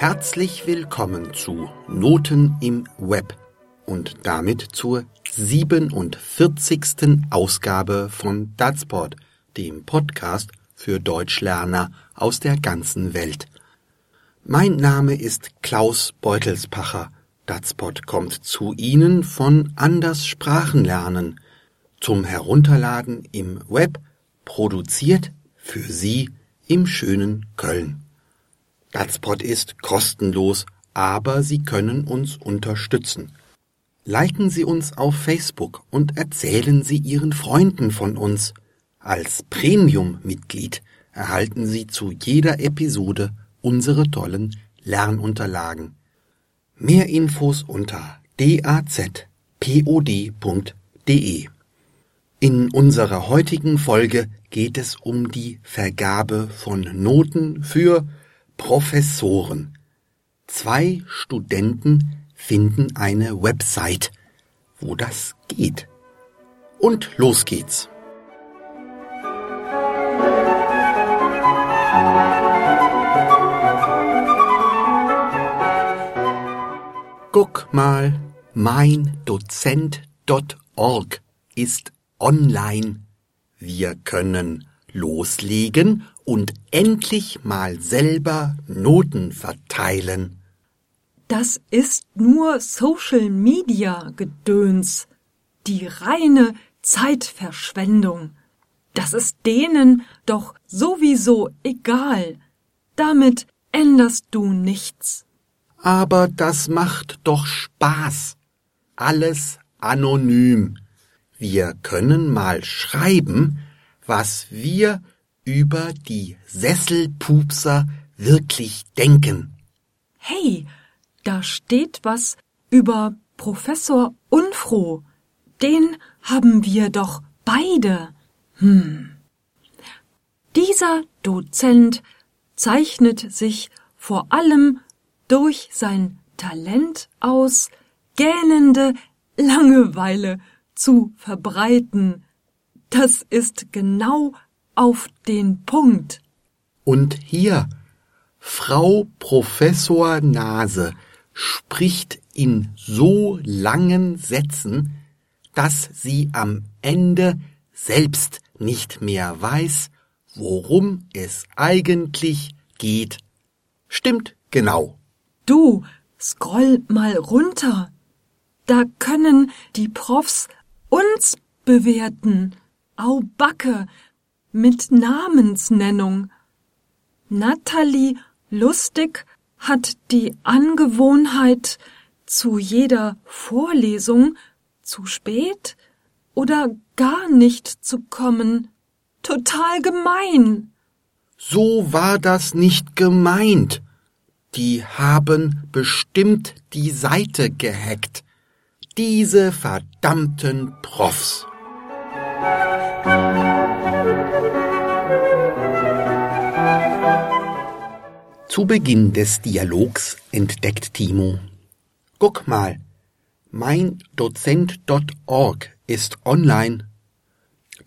Herzlich willkommen zu Noten im Web und damit zur 47. Ausgabe von Datsport, dem Podcast für Deutschlerner aus der ganzen Welt. Mein Name ist Klaus Beutelspacher. Datspot kommt zu Ihnen von Anders Sprachenlernen zum Herunterladen im Web, produziert für Sie im schönen Köln. Datspot ist kostenlos, aber Sie können uns unterstützen. Liken Sie uns auf Facebook und erzählen Sie Ihren Freunden von uns. Als Premium-Mitglied erhalten Sie zu jeder Episode unsere tollen Lernunterlagen. Mehr Infos unter dazpod.de. In unserer heutigen Folge geht es um die Vergabe von Noten für Professoren. Zwei Studenten finden eine Website, wo das geht. Und los geht's. Guck mal, mein Dozent.org ist online. Wir können loslegen und endlich mal selber Noten verteilen. Das ist nur Social Media Gedöns. Die reine Zeitverschwendung. Das ist denen doch sowieso egal. Damit änderst du nichts. Aber das macht doch Spaß. Alles anonym. Wir können mal schreiben, was wir über die Sesselpupser wirklich denken. Hey, da steht was über Professor Unfroh. Den haben wir doch beide. Hm. Dieser Dozent zeichnet sich vor allem durch sein Talent aus, gähnende Langeweile zu verbreiten. Das ist genau auf den Punkt. Und hier, Frau Professor Nase spricht in so langen Sätzen, dass sie am Ende selbst nicht mehr weiß, worum es eigentlich geht. Stimmt genau. Du, scroll mal runter. Da können die Profs uns bewerten. Au Backe mit Namensnennung. Natalie Lustig hat die Angewohnheit, zu jeder Vorlesung zu spät oder gar nicht zu kommen. Total gemein. So war das nicht gemeint. Die haben bestimmt die Seite gehackt. Diese verdammten Profs. Zu Beginn des Dialogs entdeckt Timo. Guck mal, mein Dozent.org ist online.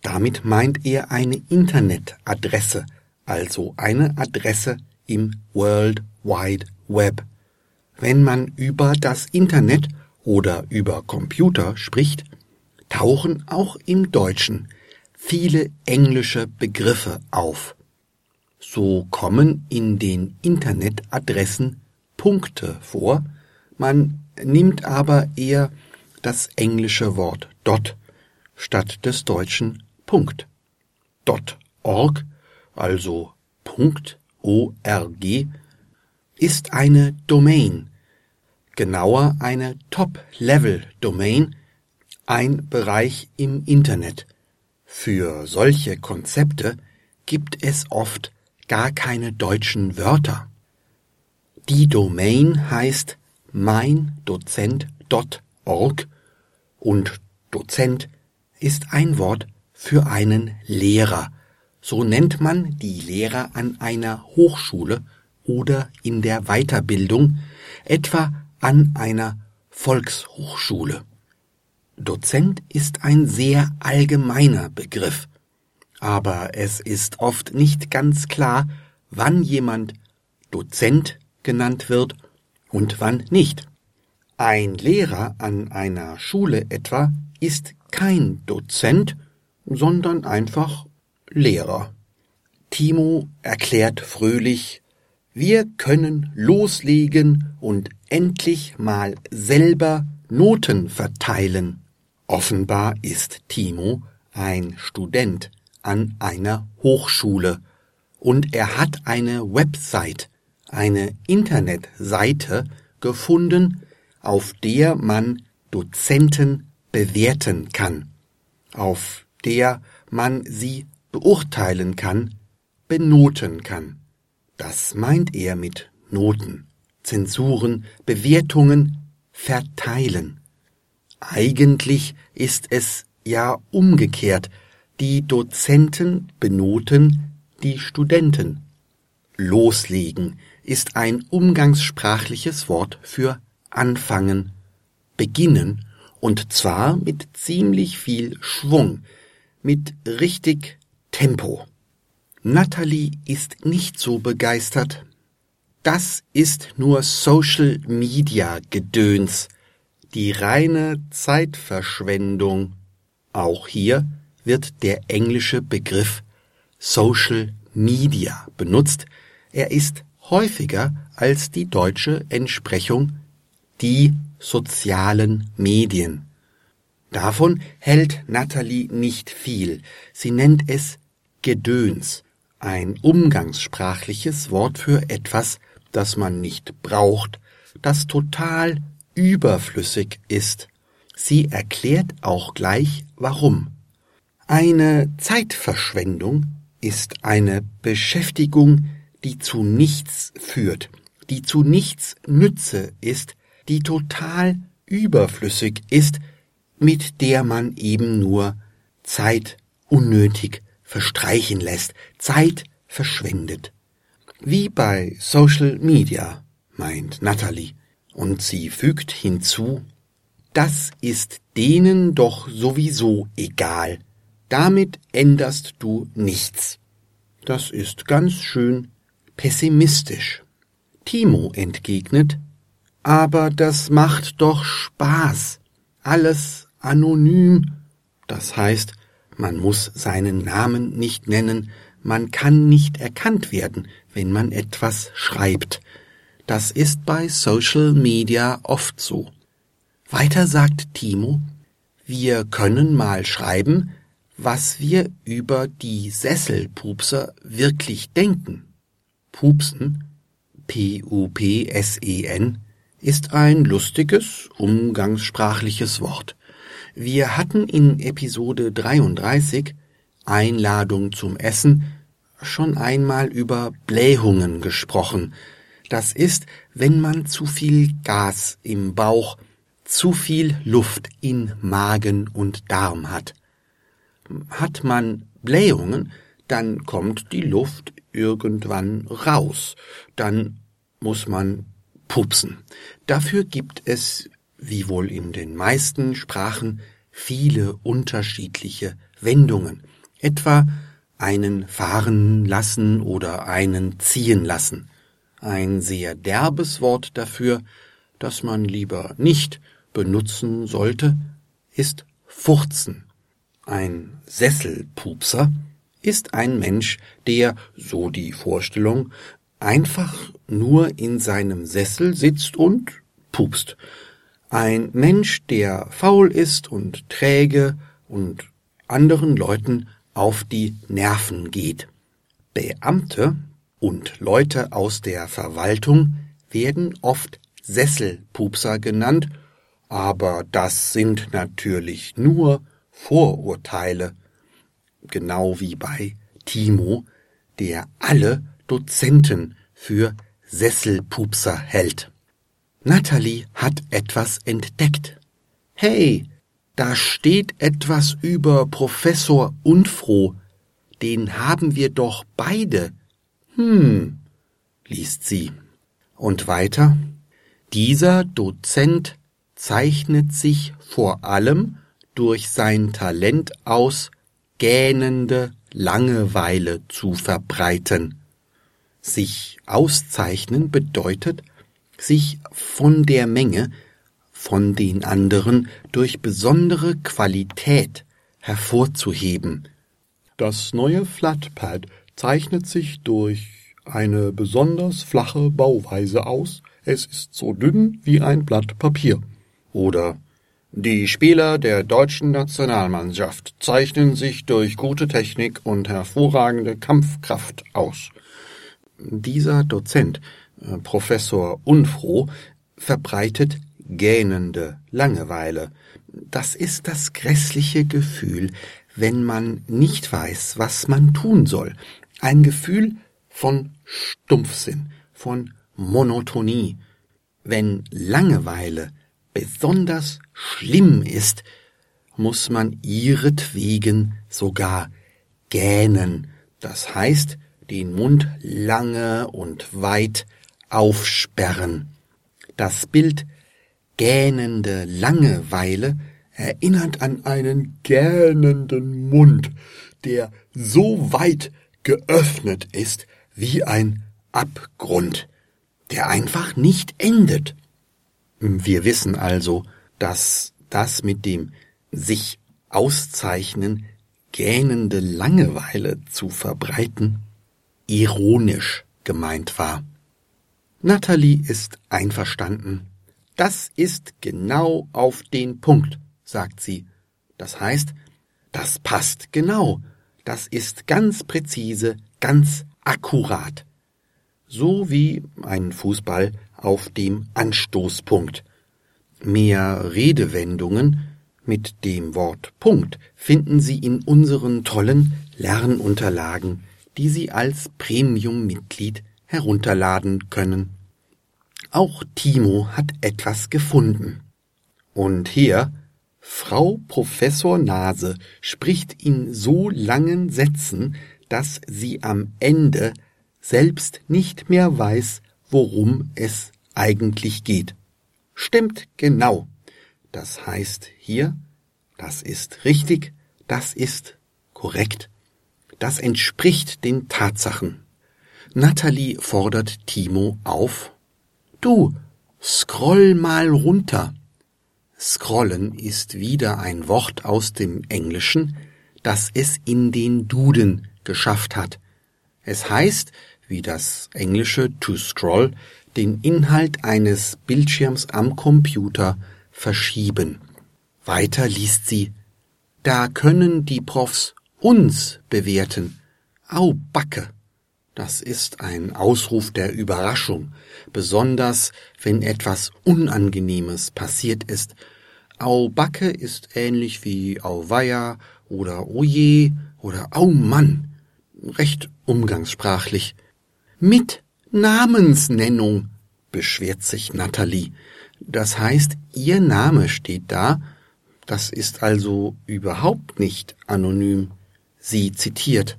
Damit meint er eine Internetadresse, also eine Adresse im World Wide Web. Wenn man über das Internet oder über Computer spricht, tauchen auch im Deutschen viele englische Begriffe auf. So kommen in den Internetadressen Punkte vor, man nimmt aber eher das englische Wort dot statt des deutschen Punkt. .org, also .org, ist eine Domain, genauer eine Top-Level-Domain, ein Bereich im Internet. Für solche Konzepte gibt es oft gar keine deutschen Wörter. Die Domain heißt meindozent.org und Dozent ist ein Wort für einen Lehrer. So nennt man die Lehrer an einer Hochschule oder in der Weiterbildung, etwa an einer Volkshochschule. Dozent ist ein sehr allgemeiner Begriff aber es ist oft nicht ganz klar, wann jemand Dozent genannt wird und wann nicht. Ein Lehrer an einer Schule etwa ist kein Dozent, sondern einfach Lehrer. Timo erklärt fröhlich, wir können loslegen und endlich mal selber Noten verteilen. Offenbar ist Timo ein Student an einer Hochschule und er hat eine Website, eine Internetseite gefunden, auf der man Dozenten bewerten kann, auf der man sie beurteilen kann, benoten kann. Das meint er mit Noten, Zensuren, Bewertungen, verteilen. Eigentlich ist es ja umgekehrt. Die Dozenten benoten die Studenten. Loslegen ist ein umgangssprachliches Wort für anfangen, beginnen, und zwar mit ziemlich viel Schwung, mit richtig Tempo. Natalie ist nicht so begeistert. Das ist nur Social Media Gedöns, die reine Zeitverschwendung. Auch hier wird der englische Begriff Social Media benutzt. Er ist häufiger als die deutsche Entsprechung die sozialen Medien. Davon hält Natalie nicht viel. Sie nennt es Gedöns, ein umgangssprachliches Wort für etwas, das man nicht braucht, das total überflüssig ist. Sie erklärt auch gleich warum. Eine Zeitverschwendung ist eine Beschäftigung, die zu nichts führt, die zu nichts Nütze ist, die total überflüssig ist, mit der man eben nur Zeit unnötig verstreichen lässt, Zeit verschwendet. Wie bei Social Media, meint Natalie, und sie fügt hinzu, das ist denen doch sowieso egal, damit änderst du nichts. Das ist ganz schön pessimistisch. Timo entgegnet, aber das macht doch Spaß. Alles anonym. Das heißt, man muss seinen Namen nicht nennen, man kann nicht erkannt werden, wenn man etwas schreibt. Das ist bei Social Media oft so. Weiter sagt Timo, wir können mal schreiben, was wir über die Sesselpupser wirklich denken. Pupsen, P-U-P-S-E-N, ist ein lustiges, umgangssprachliches Wort. Wir hatten in Episode 33 Einladung zum Essen schon einmal über Blähungen gesprochen. Das ist, wenn man zu viel Gas im Bauch, zu viel Luft in Magen und Darm hat. Hat man Blähungen, dann kommt die Luft irgendwann raus. Dann muss man pupsen. Dafür gibt es, wie wohl in den meisten Sprachen, viele unterschiedliche Wendungen. Etwa einen fahren lassen oder einen ziehen lassen. Ein sehr derbes Wort dafür, das man lieber nicht benutzen sollte, ist furzen. Ein Sesselpupser ist ein Mensch, der, so die Vorstellung, einfach nur in seinem Sessel sitzt und pupst. Ein Mensch, der faul ist und träge und anderen Leuten auf die Nerven geht. Beamte und Leute aus der Verwaltung werden oft Sesselpupser genannt, aber das sind natürlich nur Vorurteile, genau wie bei Timo, der alle Dozenten für Sesselpupser hält. Natalie hat etwas entdeckt. Hey, da steht etwas über Professor Unfroh. Den haben wir doch beide. Hm, liest sie. Und weiter. Dieser Dozent zeichnet sich vor allem durch sein Talent aus, gähnende Langeweile zu verbreiten. Sich auszeichnen bedeutet, sich von der Menge, von den anderen durch besondere Qualität hervorzuheben. Das neue Flatpad zeichnet sich durch eine besonders flache Bauweise aus. Es ist so dünn wie ein Blatt Papier. Oder die Spieler der deutschen Nationalmannschaft zeichnen sich durch gute Technik und hervorragende Kampfkraft aus. Dieser Dozent, äh, Professor Unfroh, verbreitet gähnende Langeweile. Das ist das grässliche Gefühl, wenn man nicht weiß, was man tun soll. Ein Gefühl von Stumpfsinn, von Monotonie. Wenn Langeweile besonders schlimm ist, muss man ihretwegen sogar gähnen, das heißt den Mund lange und weit aufsperren. Das Bild gähnende Langeweile erinnert an einen gähnenden Mund, der so weit geöffnet ist wie ein Abgrund, der einfach nicht endet. Wir wissen also, dass das mit dem sich auszeichnen gähnende Langeweile zu verbreiten ironisch gemeint war. Natalie ist einverstanden. Das ist genau auf den Punkt, sagt sie. Das heißt, das passt genau. Das ist ganz präzise, ganz akkurat. So wie ein Fußball auf dem Anstoßpunkt. Mehr Redewendungen mit dem Wort Punkt finden Sie in unseren tollen Lernunterlagen, die Sie als Premium-Mitglied herunterladen können. Auch Timo hat etwas gefunden. Und hier, Frau Professor Nase spricht in so langen Sätzen, dass sie am Ende selbst nicht mehr weiß, worum es eigentlich geht. Stimmt genau. Das heißt hier, das ist richtig, das ist korrekt, das entspricht den Tatsachen. Natalie fordert Timo auf. Du, scroll mal runter. Scrollen ist wieder ein Wort aus dem Englischen, das es in den Duden geschafft hat. Es heißt, wie das englische to scroll, den Inhalt eines Bildschirms am Computer verschieben. Weiter liest sie, da können die Profs uns bewerten. Au Backe! Das ist ein Ausruf der Überraschung, besonders wenn etwas Unangenehmes passiert ist. Au Backe ist ähnlich wie Auweia oder Oje oder Au Mann, recht umgangssprachlich. Mit Namensnennung, beschwert sich Natalie. Das heißt, ihr Name steht da, das ist also überhaupt nicht anonym. Sie zitiert.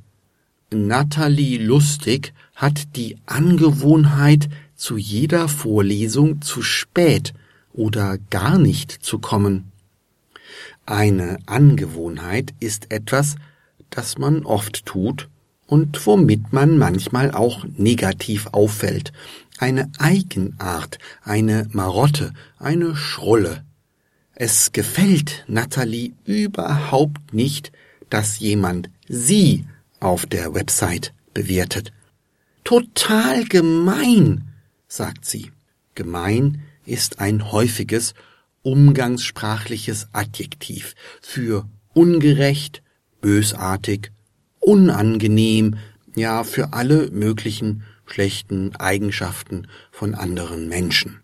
Natalie Lustig hat die Angewohnheit, zu jeder Vorlesung zu spät oder gar nicht zu kommen. Eine Angewohnheit ist etwas, das man oft tut und womit man manchmal auch negativ auffällt. Eine Eigenart, eine Marotte, eine Schrulle. Es gefällt Natalie überhaupt nicht, dass jemand sie auf der Website bewertet. Total gemein, sagt sie. Gemein ist ein häufiges umgangssprachliches Adjektiv für ungerecht, bösartig, unangenehm, ja für alle möglichen schlechten Eigenschaften von anderen Menschen.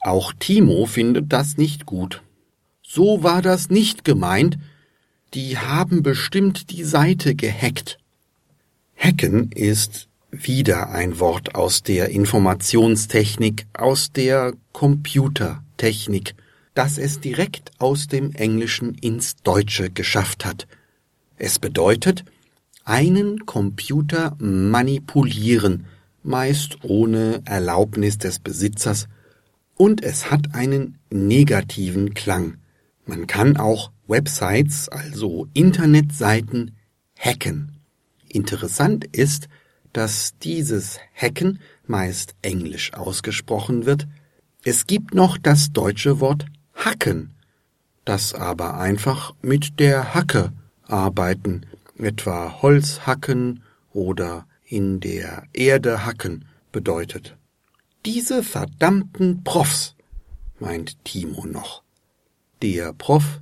Auch Timo findet das nicht gut. So war das nicht gemeint, die haben bestimmt die Seite gehackt. Hacken ist wieder ein Wort aus der Informationstechnik, aus der Computertechnik, das es direkt aus dem Englischen ins Deutsche geschafft hat – es bedeutet, einen Computer manipulieren, meist ohne Erlaubnis des Besitzers, und es hat einen negativen Klang. Man kann auch Websites, also Internetseiten, hacken. Interessant ist, dass dieses Hacken meist englisch ausgesprochen wird. Es gibt noch das deutsche Wort hacken, das aber einfach mit der Hacke arbeiten, etwa Holz hacken oder in der Erde hacken bedeutet. Diese verdammten Profs, meint Timo noch. Der Prof,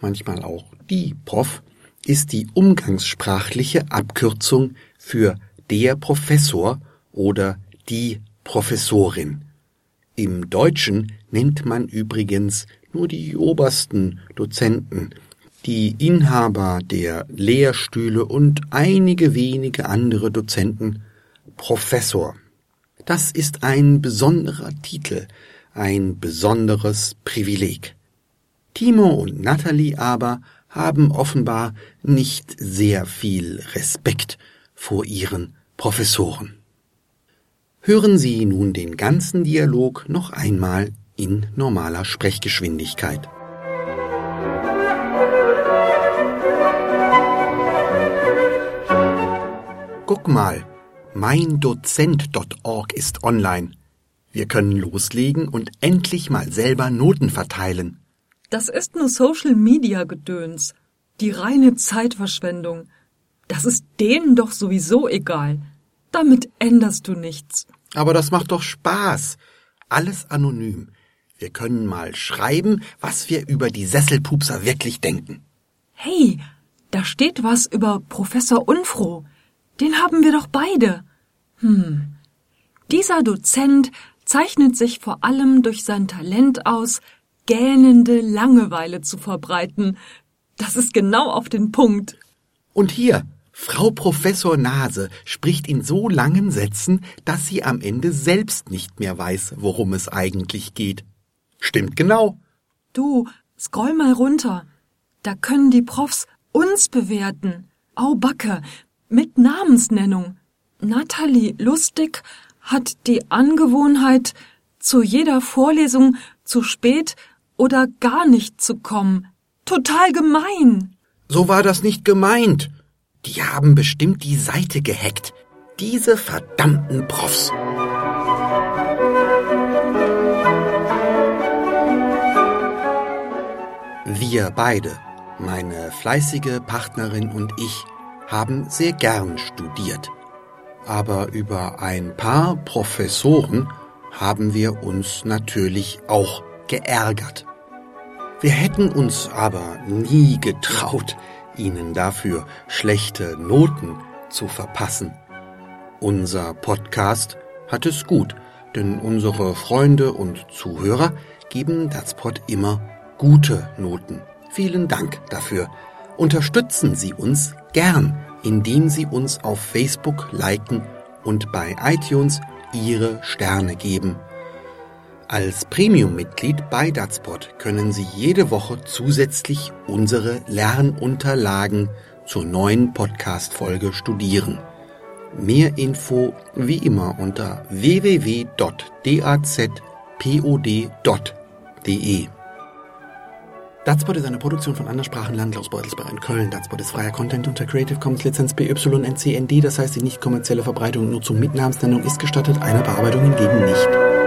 manchmal auch die Prof, ist die umgangssprachliche Abkürzung für der Professor oder die Professorin. Im Deutschen nennt man übrigens nur die obersten Dozenten, die Inhaber der Lehrstühle und einige wenige andere Dozenten Professor. Das ist ein besonderer Titel, ein besonderes Privileg. Timo und Natalie aber haben offenbar nicht sehr viel Respekt vor ihren Professoren. Hören Sie nun den ganzen Dialog noch einmal in normaler Sprechgeschwindigkeit. Guck mal, meindozent.org ist online. Wir können loslegen und endlich mal selber Noten verteilen. Das ist nur Social Media Gedöns. Die reine Zeitverschwendung. Das ist denen doch sowieso egal. Damit änderst du nichts. Aber das macht doch Spaß. Alles anonym. Wir können mal schreiben, was wir über die Sesselpupser wirklich denken. Hey, da steht was über Professor Unfroh. Den haben wir doch beide. Hm. Dieser Dozent zeichnet sich vor allem durch sein Talent aus, gähnende Langeweile zu verbreiten. Das ist genau auf den Punkt. Und hier, Frau Professor Nase spricht in so langen Sätzen, dass sie am Ende selbst nicht mehr weiß, worum es eigentlich geht. Stimmt genau. Du, scroll mal runter. Da können die Profs uns bewerten. Au Backe, mit Namensnennung. Natalie Lustig hat die Angewohnheit, zu jeder Vorlesung zu spät oder gar nicht zu kommen. Total gemein. So war das nicht gemeint. Die haben bestimmt die Seite gehackt. Diese verdammten Profs. Wir beide, meine fleißige Partnerin und ich, haben sehr gern studiert. Aber über ein paar Professoren haben wir uns natürlich auch geärgert. Wir hätten uns aber nie getraut, ihnen dafür schlechte Noten zu verpassen. Unser Podcast hat es gut, denn unsere Freunde und Zuhörer geben Datspot immer gute Noten. Vielen Dank dafür. Unterstützen Sie uns gern, indem Sie uns auf Facebook liken und bei iTunes Ihre Sterne geben. Als Premium-Mitglied bei Datspot können Sie jede Woche zusätzlich unsere Lernunterlagen zur neuen Podcast-Folge studieren. Mehr Info wie immer unter www.dazpod.de. Datspot ist eine Produktion von Anderssprachenland Klaus Beutelsbach in Köln. Datspot ist freier Content unter Creative Commons Lizenz BY-NC-ND, das heißt die nicht kommerzielle Verbreitung nur zur Mitnahmsnennung ist gestattet, eine Bearbeitung hingegen nicht.